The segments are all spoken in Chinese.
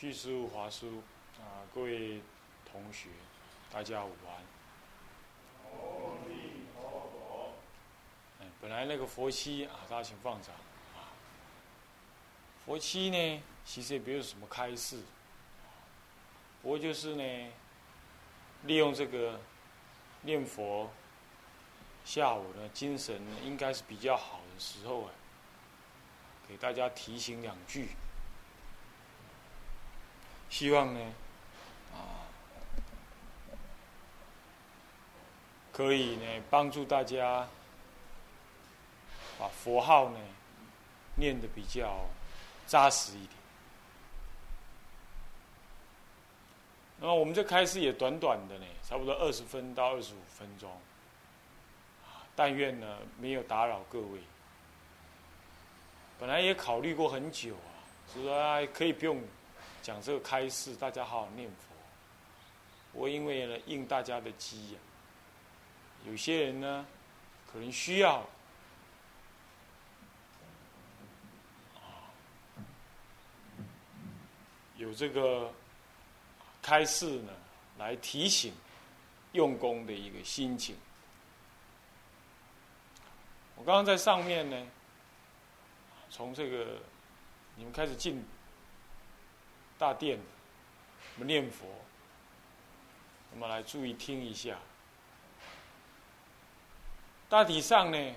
叙述华书啊，各位同学，大家午安。本来那个佛七啊，大家请放掌啊。佛七呢，其实也没有什么开示，不过就是呢，利用这个念佛，下午呢精神应该是比较好的时候啊，给大家提醒两句。希望呢，啊，可以呢帮助大家把佛号呢念的比较扎实一点。那么我们这开始也短短的呢，差不多二十分到二十五分钟，但愿呢没有打扰各位。本来也考虑过很久啊，是说可以不用。讲这个开示，大家好好念佛。我因为呢应大家的机呀，有些人呢可能需要有这个开示呢，来提醒用功的一个心情。我刚刚在上面呢，从这个你们开始进。大殿，我们念佛，我们来注意听一下。大体上呢，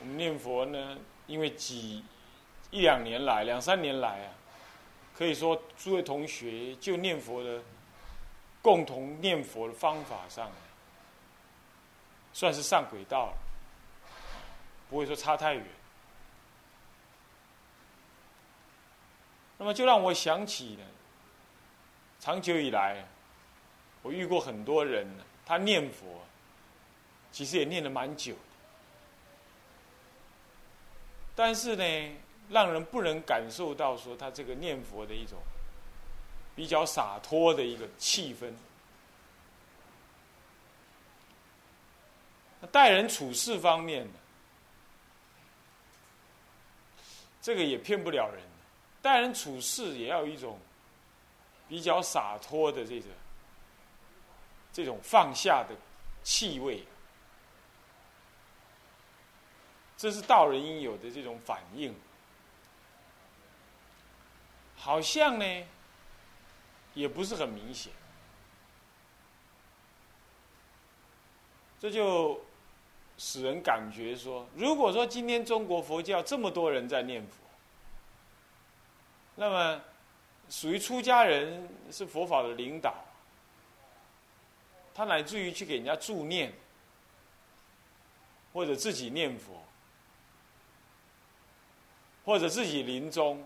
我们念佛呢，因为几一两年来、两三年来啊，可以说诸位同学就念佛的共同念佛的方法上，算是上轨道了，不会说差太远。那么就让我想起呢，长久以来，我遇过很多人，他念佛，其实也念了蛮久，但是呢，让人不能感受到说他这个念佛的一种比较洒脱的一个气氛。待人处事方面这个也骗不了人。待人处事也要有一种比较洒脱的这个这种放下的气味，这是道人应有的这种反应。好像呢，也不是很明显，这就使人感觉说，如果说今天中国佛教这么多人在念佛。那么，属于出家人是佛法的领导，他乃至于去给人家助念，或者自己念佛，或者自己临终，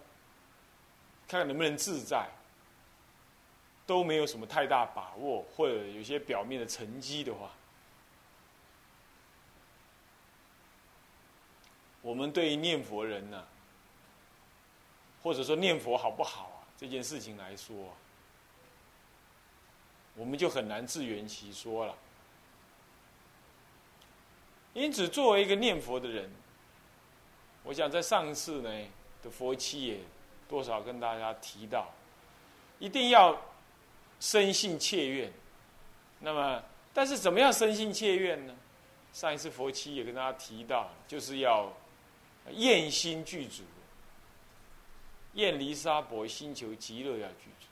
看看能不能自在，都没有什么太大把握，或者有些表面的成绩的话，我们对于念佛人呢？或者说念佛好不好啊？这件事情来说，我们就很难自圆其说了。因此，作为一个念佛的人，我想在上次呢的佛期也多少跟大家提到，一定要生信切愿。那么，但是怎么样生信切愿呢？上一次佛期也跟大家提到，就是要厌心具足。厌离沙伯星球极乐要居住。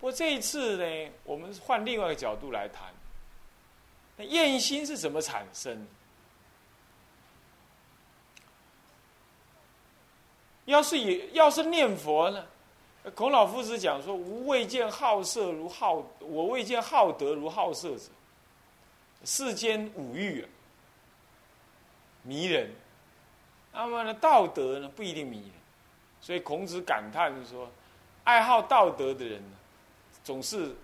不过这一次呢，我们换另外一个角度来谈。那厌心是怎么产生？要是也要是念佛呢？孔老夫子讲说：“吾未见好色如好，我未见好德如好色者。世间五欲啊，迷人。那么呢，道德呢，不一定迷人。”所以孔子感叹说：“爱好道德的人，总是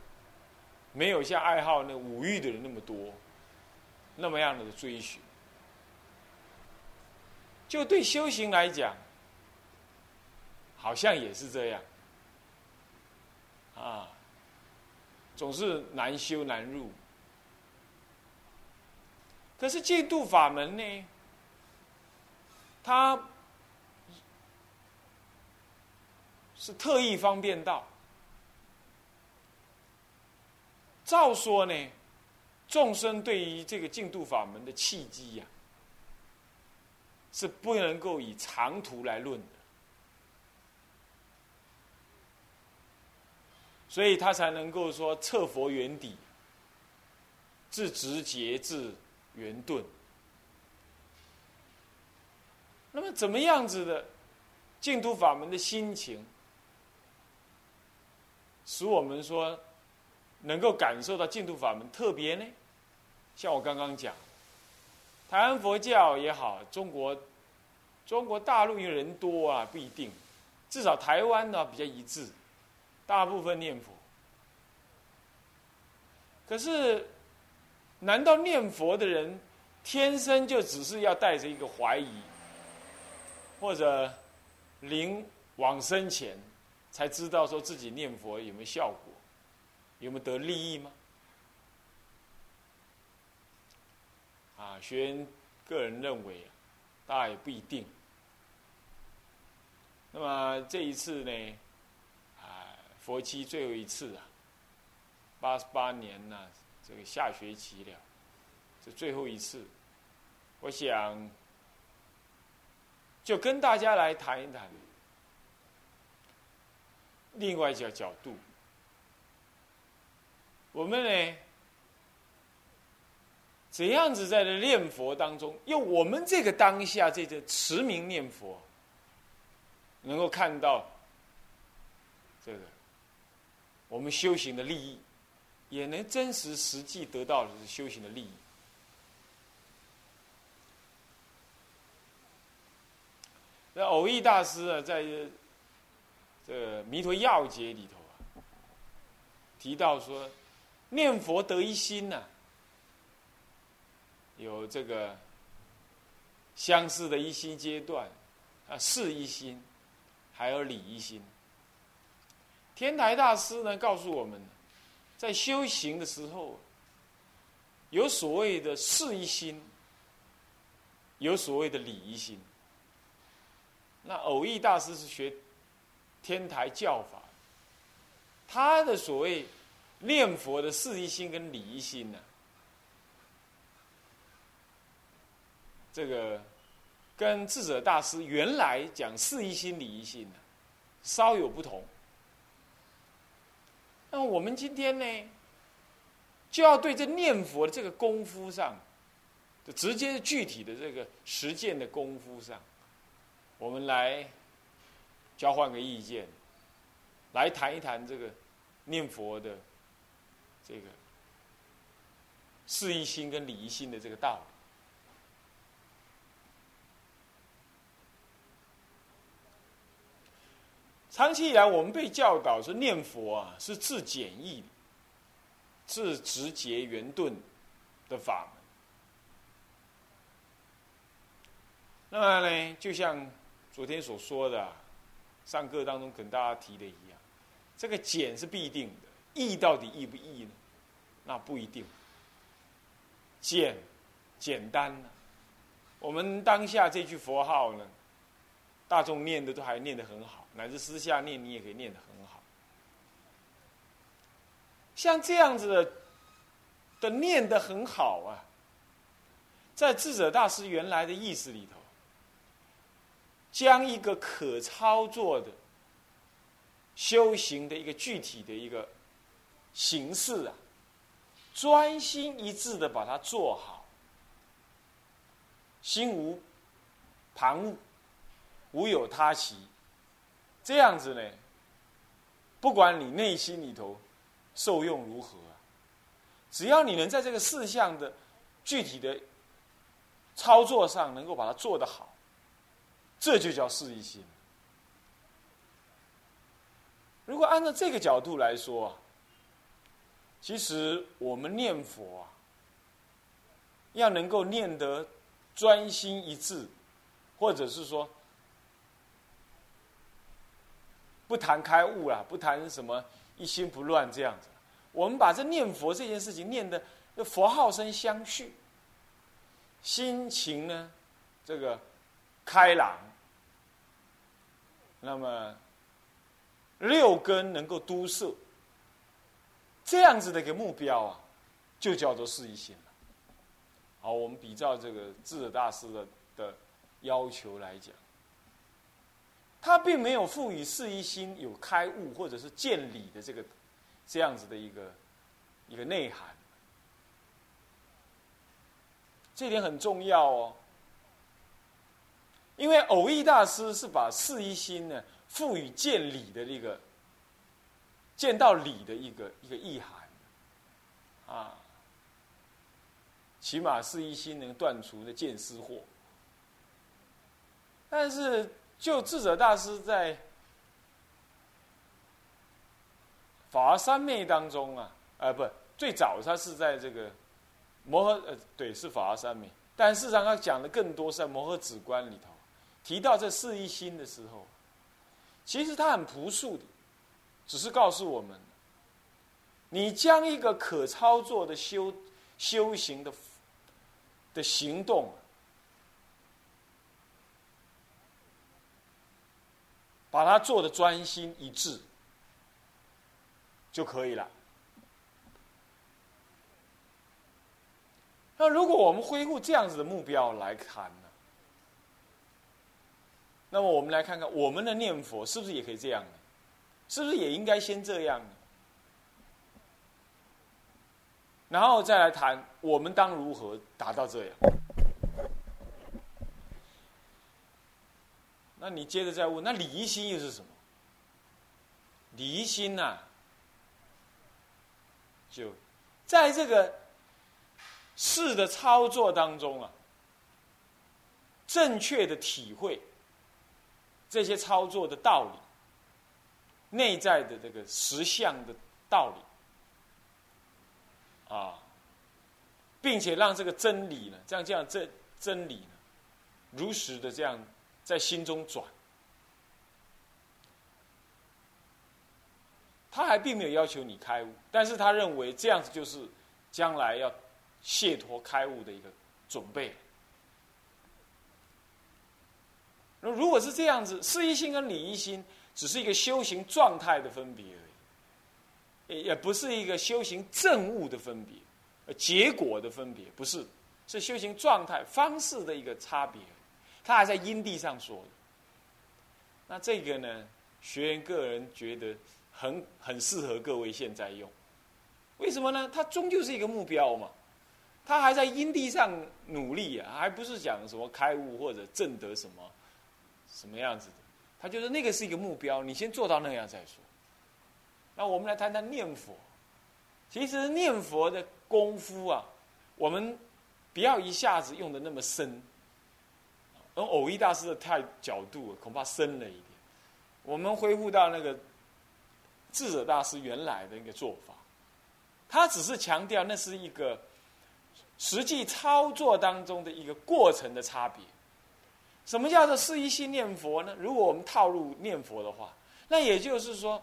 没有像爱好那五欲的人那么多，那么样的追寻。就对修行来讲，好像也是这样啊，总是难修难入。可是净度法门呢，它。”是特意方便道。照说呢，众生对于这个净土法门的契机呀，是不能够以长途来论的，所以他才能够说测佛原底，自直节至圆顿。那么怎么样子的净土法门的心情，使我们说？能够感受到净土法门特别呢，像我刚刚讲，台湾佛教也好，中国中国大陆因为人多啊，不一定，至少台湾呢比较一致，大部分念佛。可是，难道念佛的人天生就只是要带着一个怀疑，或者临往生前才知道说自己念佛有没有效果？有没有得利益吗？啊，学员个人认为，大概也不一定。那么这一次呢，啊，佛期最后一次啊，八十八年呢，这个下学期了，这最后一次，我想就跟大家来谈一谈另外一个角度。我们呢，怎样子在这念佛当中，用我们这个当下这个持名念佛，能够看到这个我们修行的利益，也能真实实际得到的是修行的利益。那偶益大师啊，在这《弥陀要解》里头啊，提到说。念佛得一心呐，有这个相似的一心阶段，啊，事一心，还有理一心。天台大师呢告诉我们，在修行的时候，有所谓的事一心，有所谓的理一心。那偶益大师是学天台教法，他的所谓。念佛的事一心跟理一心呢，这个跟智者大师原来讲事一心理一心呢，稍有不同。那我们今天呢，就要对这念佛的这个功夫上，就直接具体的这个实践的功夫上，我们来交换个意见，来谈一谈这个念佛的。这个事一心跟理一心的这个道理，长期以来我们被教导说念佛啊是自简易、自直节圆顿的法门。那么呢，就像昨天所说的，上课当中跟大家提的一样，这个简是必定的。易到底易不易呢？那不一定。简，简单呢？我们当下这句佛号呢，大众念的都还念得很好，乃至私下念你也可以念得很好。像这样子的，的念得很好啊，在智者大师原来的意思里头，将一个可操作的修行的一个具体的一个。形式啊，专心一致的把它做好，心无旁骛，无有他期，这样子呢，不管你内心里头受用如何，只要你能在这个事项的具体的操作上能够把它做得好，这就叫事一心。如果按照这个角度来说。其实我们念佛啊，要能够念得专心一致，或者是说不谈开悟啦，不谈什么一心不乱这样子。我们把这念佛这件事情念的佛号声相续，心情呢这个开朗，那么六根能够都摄，这样子的一个目标啊，就叫做四一心了。好，我们比照这个智者大师的的要求来讲，他并没有赋予四一心有开悟或者是见理的这个这样子的一个一个内涵，这点很重要哦。因为偶益大师是把四一心呢赋予见理的这个见到理的一个一个意涵，啊，起码四一心能断除的见思惑。但是就智者大师在法三昧当中啊，呃，不，最早他是在这个摩诃呃，对，是法三昧，但事实上他讲的更多是在摩诃止观里头。提到这四一心的时候，其实他很朴素的，只是告诉我们：你将一个可操作的修修行的的行动，把它做的专心一致就可以了。那如果我们恢复这样子的目标来看。那么我们来看看，我们的念佛是不是也可以这样呢？是不是也应该先这样呢？然后再来谈我们当如何达到这样？那你接着再问，那离心又是什么？离心呐，就在这个事的操作当中啊，正确的体会。这些操作的道理，内在的这个实相的道理，啊，并且让这个真理呢，这样这样真真理呢，如实的这样在心中转。他还并没有要求你开悟，但是他认为这样子就是将来要解脱开悟的一个准备。那如果是这样子，事一心跟理一心只是一个修行状态的分别而已，也不是一个修行正悟的分别，呃，结果的分别不是，是修行状态方式的一个差别。他还在因地上说的。那这个呢，学员个人觉得很很适合各位现在用，为什么呢？它终究是一个目标嘛，他还在因地上努力啊，还不是讲什么开悟或者证得什么。什么样子的？他就是那个是一个目标，你先做到那样再说。那我们来谈谈念佛。其实念佛的功夫啊，我们不要一下子用的那么深。而偶一大师的太角度恐怕深了一点。我们恢复到那个智者大师原来的一个做法，他只是强调那是一个实际操作当中的一个过程的差别。什么叫做四一心念佛呢？如果我们套入念佛的话，那也就是说，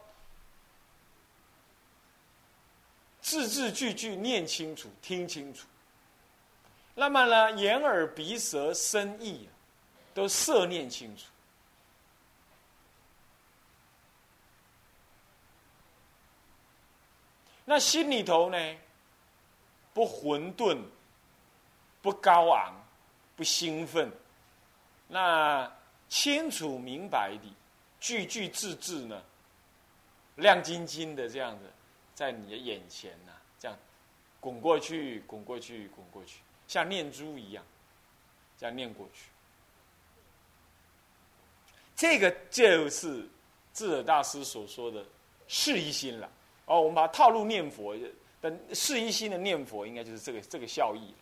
字字句句念清楚、听清楚。那么呢，眼耳鼻舌身意啊都摄念清楚。那心里头呢，不混沌，不高昂，不兴奋。那清楚明白的，句句字字呢，亮晶晶的这样子，在你的眼前呐，这样滚过去，滚过去，滚过去，像念珠一样，这样念过去。这个就是智者大师所说的是一心了。哦，我们把它套路念佛的是一心的念佛，应该就是这个这个效益。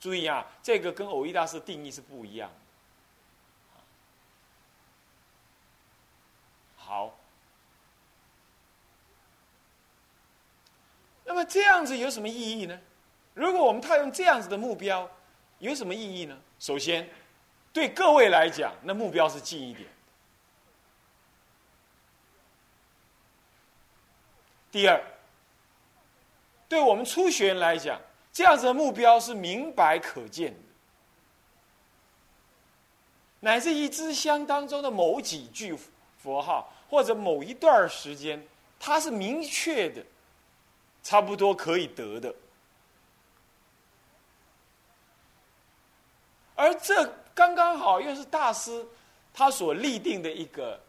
注意啊，这个跟偶一大师定义是不一样。好，那么这样子有什么意义呢？如果我们套用这样子的目标，有什么意义呢？首先，对各位来讲，那目标是近一点；第二，对我们初学员来讲，这样子的目标是明白可见的，乃至一支香当中的某几句。佛号或者某一段时间，它是明确的，差不多可以得的。而这刚刚好又是大师他所立定的一个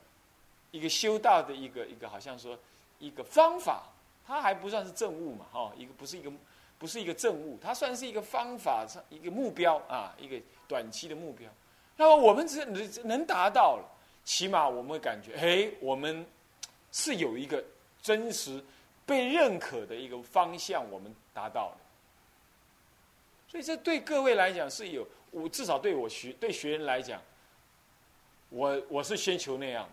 一个修道的一个一个，好像说一个方法，它还不算是正悟嘛，哈，一个不是一个不是一个正悟，它算是一个方法一个目标啊，一个短期的目标。那么我们只能能达到了，起码我们会感觉，哎，我们是有一个真实被认可的一个方向，我们达到了。所以这对各位来讲是有。我至少对我学对学员来讲，我我是先求那样的，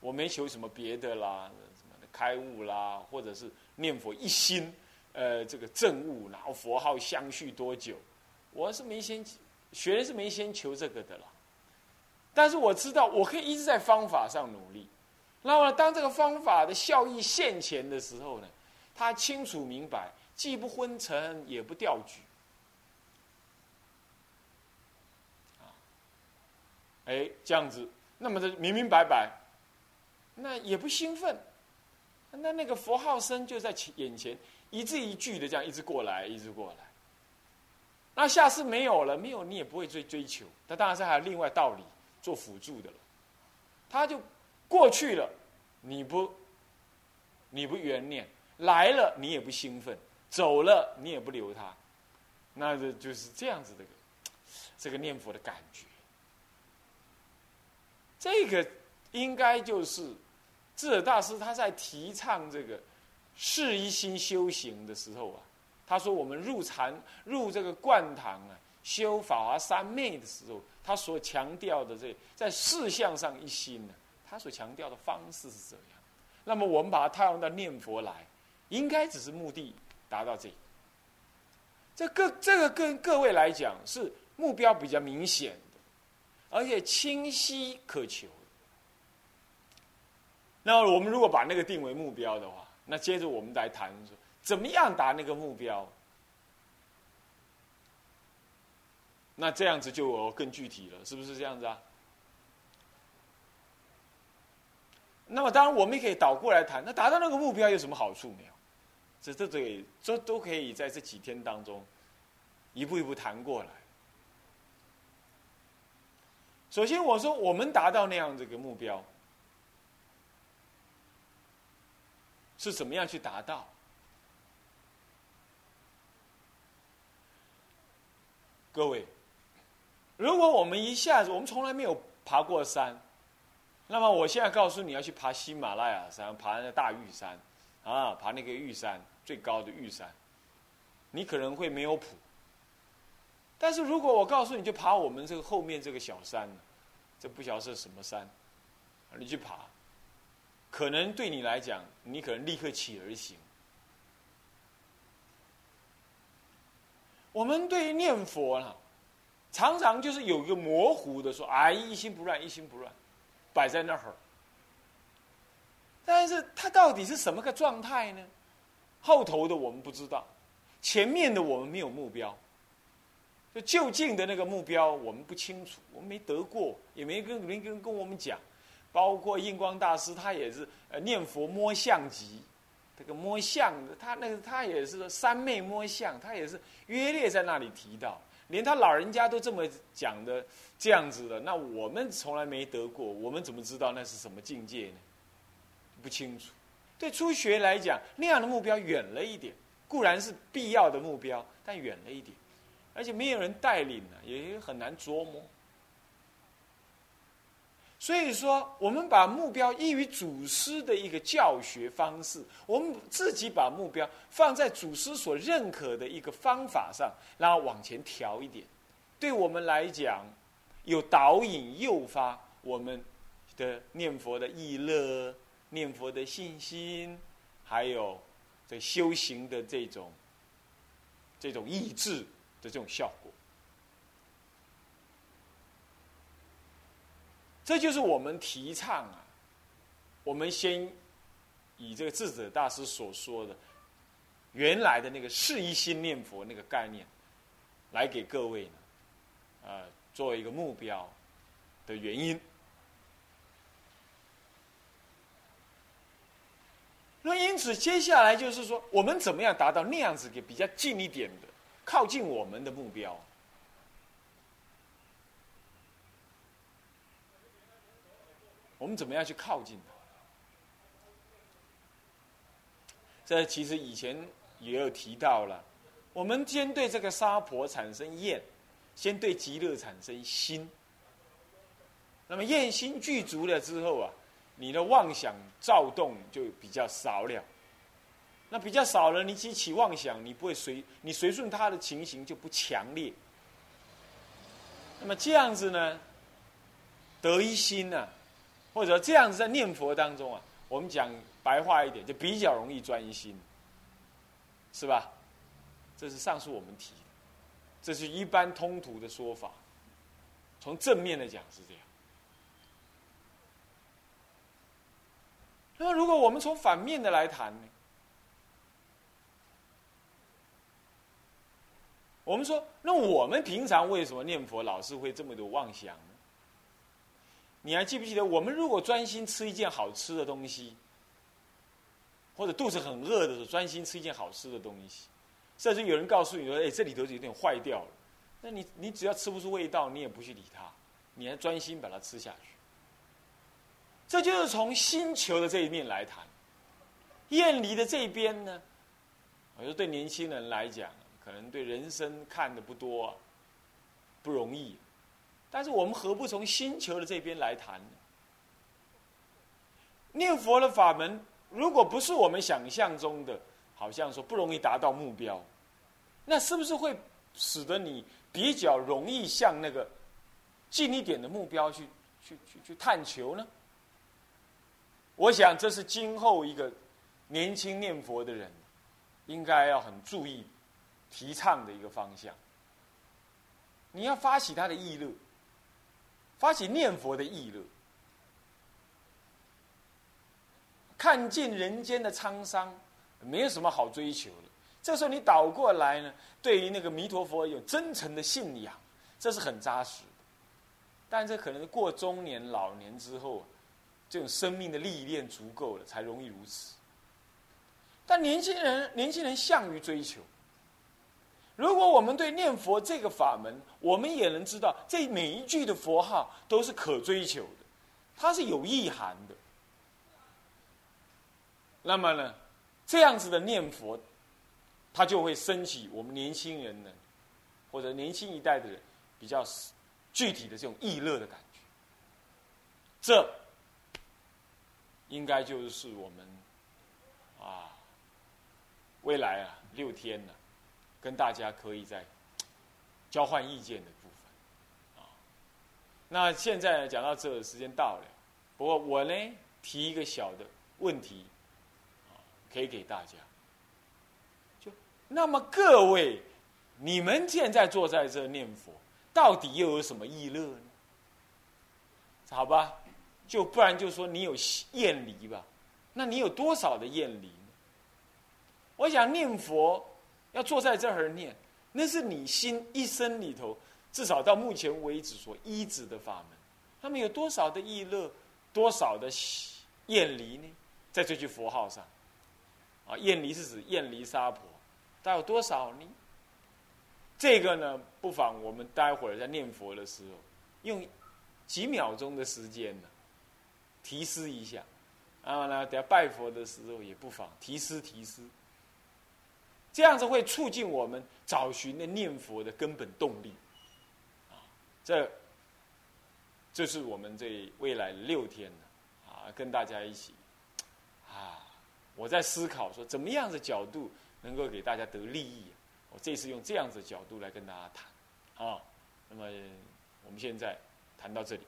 我没求什么别的啦，什么开悟啦，或者是念佛一心，呃，这个正悟，然后佛号相续多久，我是没先学员是没先求这个的啦。但是我知道我可以一直在方法上努力。那么当这个方法的效益现前的时候呢，他清楚明白，既不昏沉，也不掉举。哎，这样子，那么的明明白白，那也不兴奋，那那个佛号声就在眼前，一字一句的这样一直过来，一直过来。那下次没有了，没有你也不会追追求，那当然是还有另外道理做辅助的了。他就过去了，你不，你不缘念来了，你也不兴奋，走了你也不留他，那这就是这样子的，这个念佛的感觉。这个应该就是智者大师他在提倡这个事一心修行的时候啊，他说我们入禅入这个灌堂啊，修法华三昧的时候，他所强调的这在事项上一心呢，他所强调的方式是这样。那么我们把它套用到念佛来，应该只是目的达到这。这各这个跟各位来讲是目标比较明显的。而且清晰可求。那我们如果把那个定为目标的话，那接着我们来谈说，怎么样达那个目标？那这样子就更具体了，是不是这样子啊？那么当然，我们也可以倒过来谈，那达到那个目标有什么好处没有？这这这这都可以在这几天当中一步一步谈过来。首先，我说我们达到那样这个目标，是怎么样去达到？各位，如果我们一下子，我们从来没有爬过山，那么我现在告诉你要去爬喜马拉雅山，爬那个大玉山，啊，爬那个玉山最高的玉山，你可能会没有谱。但是如果我告诉你就爬我们这个后面这个小山，这不晓得是什么山，你去爬，可能对你来讲，你可能立刻起而行。我们对于念佛呢，常常就是有一个模糊的说，哎，一心不乱，一心不乱，摆在那儿。但是它到底是什么个状态呢？后头的我们不知道，前面的我们没有目标。就就近的那个目标，我们不清楚，我们没得过，也没跟没跟跟我们讲。包括印光大师，他也是呃念佛摸相集，这个摸相，他那个他也是三昧摸相，他也是约略在那里提到，连他老人家都这么讲的这样子的，那我们从来没得过，我们怎么知道那是什么境界呢？不清楚。对初学来讲，那样的目标远了一点，固然是必要的目标，但远了一点。而且没有人带领呢，也很难琢磨。所以说，我们把目标依于祖师的一个教学方式，我们自己把目标放在祖师所认可的一个方法上，然后往前调一点，对我们来讲，有导引诱发我们的念佛的意乐、念佛的信心，还有这修行的这种这种意志。的这种效果，这就是我们提倡啊。我们先以这个智者大师所说的原来的那个是一心念佛那个概念，来给各位呢，呃，作为一个目标的原因。那因此，接下来就是说，我们怎么样达到那样子个比较近一点的、靠近我们的目标？我们怎么样去靠近它？这其实以前也有提到了。我们先对这个沙婆产生厌，先对极乐产生心。那么厌心具足了之后啊。你的妄想躁动就比较少了，那比较少了，你起起妄想，你不会随你随顺他的情形就不强烈。那么这样子呢，得一心呢，或者这样子在念佛当中啊，我们讲白话一点，就比较容易专心，是吧？这是上述我们提的，这是一般通途的说法，从正面的讲是这样。那么，如果我们从反面的来谈呢？我们说，那我们平常为什么念佛老是会这么多妄想呢？你还记不记得，我们如果专心吃一件好吃的东西，或者肚子很饿的时候，专心吃一件好吃的东西，甚至有人告诉你说：“哎，这里头有点坏掉了。”那你你只要吃不出味道，你也不去理它，你还专心把它吃下去。这就是从星球的这一面来谈，厌离的这一边呢，我说对年轻人来讲，可能对人生看的不多，不容易。但是我们何不从星球的这边来谈呢？念佛的法门，如果不是我们想象中的，好像说不容易达到目标，那是不是会使得你比较容易向那个近一点的目标去去去去探求呢？我想，这是今后一个年轻念佛的人应该要很注意、提倡的一个方向。你要发起他的意乐，发起念佛的意乐，看尽人间的沧桑，没有什么好追求的。这时候你倒过来呢，对于那个弥陀佛有真诚的信仰，这是很扎实的。但这可能过中年、老年之后。这种生命的历练足够了，才容易如此。但年轻人，年轻人向于追求。如果我们对念佛这个法门，我们也能知道，这每一句的佛号都是可追求的，它是有意涵的。那么呢，这样子的念佛，它就会升起我们年轻人呢，或者年轻一代的人比较具体的这种意乐的感觉。这。应该就是我们啊，未来啊六天呢，跟大家可以在交换意见的部分啊。那现在讲到这，时间到了。不过我呢提一个小的问题，可以给大家。就那么各位，你们现在坐在这念佛，到底又有什么意乐呢？好吧。就不然就说你有厌离吧，那你有多少的厌离呢？我想念佛要坐在这儿念，那是你心一生里头至少到目前为止所依止的法门。他们有多少的意乐，多少的厌离呢？在这句佛号上，啊，厌离是指厌离沙婆，大有多少呢？这个呢，不妨我们待会儿在念佛的时候，用几秒钟的时间呢。提示一下，然后呢，等下拜佛的时候也不妨提示提示，这样子会促进我们找寻的念佛的根本动力。啊，这，这是我们这未来六天呢，啊，跟大家一起，啊，我在思考说怎么样的角度能够给大家得利益，我这次用这样子的角度来跟大家谈，啊，那么我们现在谈到这里。